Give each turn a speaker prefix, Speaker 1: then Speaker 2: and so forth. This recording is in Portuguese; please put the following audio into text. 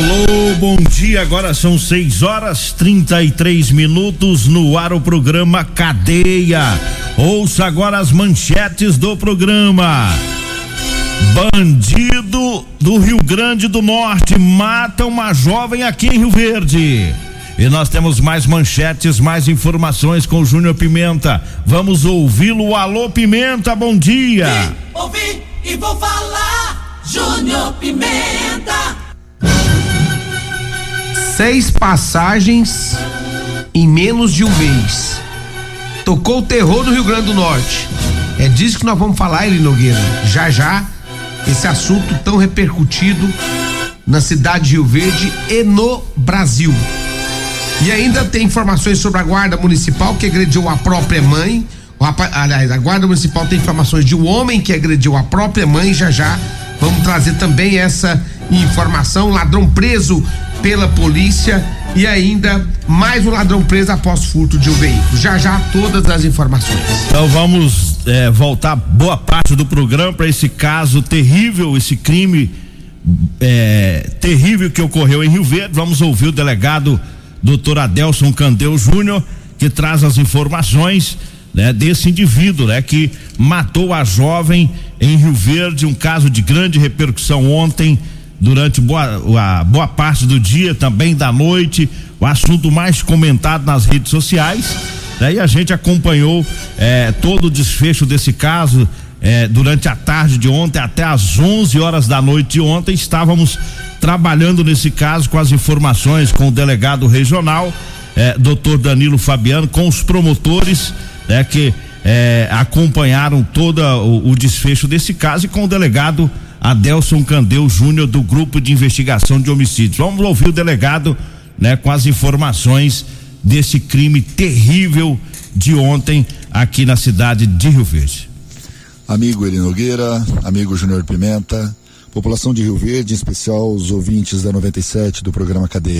Speaker 1: Alô, bom dia. Agora são 6 horas 33 minutos no ar o programa Cadeia. Ouça agora as manchetes do programa. Bandido do Rio Grande do Norte mata uma jovem aqui em Rio Verde. E nós temos mais manchetes, mais informações com o Júnior Pimenta. Vamos ouvi-lo. Alô, Pimenta, bom dia.
Speaker 2: Vim, ouvi e vou falar. Júnior Pimenta
Speaker 3: seis passagens em menos de um mês. Tocou o terror no Rio Grande do Norte. É disso que nós vamos falar, Eli Nogueira. Já já, esse assunto tão repercutido na cidade de Rio Verde e no Brasil. E ainda tem informações sobre a Guarda Municipal que agrediu a própria mãe. Aliás, a Guarda Municipal tem informações de um homem que agrediu a própria mãe. Já já vamos trazer também essa informação. Ladrão preso pela polícia e ainda mais um ladrão preso após furto de um veículo. Já já todas as informações.
Speaker 1: Então vamos é, voltar boa parte do programa para esse caso terrível, esse crime é, terrível que ocorreu em Rio Verde. Vamos ouvir o delegado doutor Adelson Candeu Júnior que traz as informações né, desse indivíduo, né, que matou a jovem em Rio Verde, um caso de grande repercussão ontem durante boa, a boa parte do dia, também da noite, o assunto mais comentado nas redes sociais. Né? E a gente acompanhou eh, todo o desfecho desse caso eh, durante a tarde de ontem até às 11 horas da noite de ontem. Estávamos trabalhando nesse caso com as informações com o delegado regional, eh, doutor Danilo Fabiano, com os promotores, né, que acompanharam todo o, o desfecho desse caso e com o delegado Adelson Candeu Júnior do Grupo de Investigação de Homicídios. Vamos ouvir o delegado, né, com as informações desse crime terrível de ontem aqui na cidade de Rio Verde.
Speaker 4: Amigo Eli Nogueira, amigo Júnior Pimenta, população de Rio Verde, em especial os ouvintes da 97 do programa Cadeia.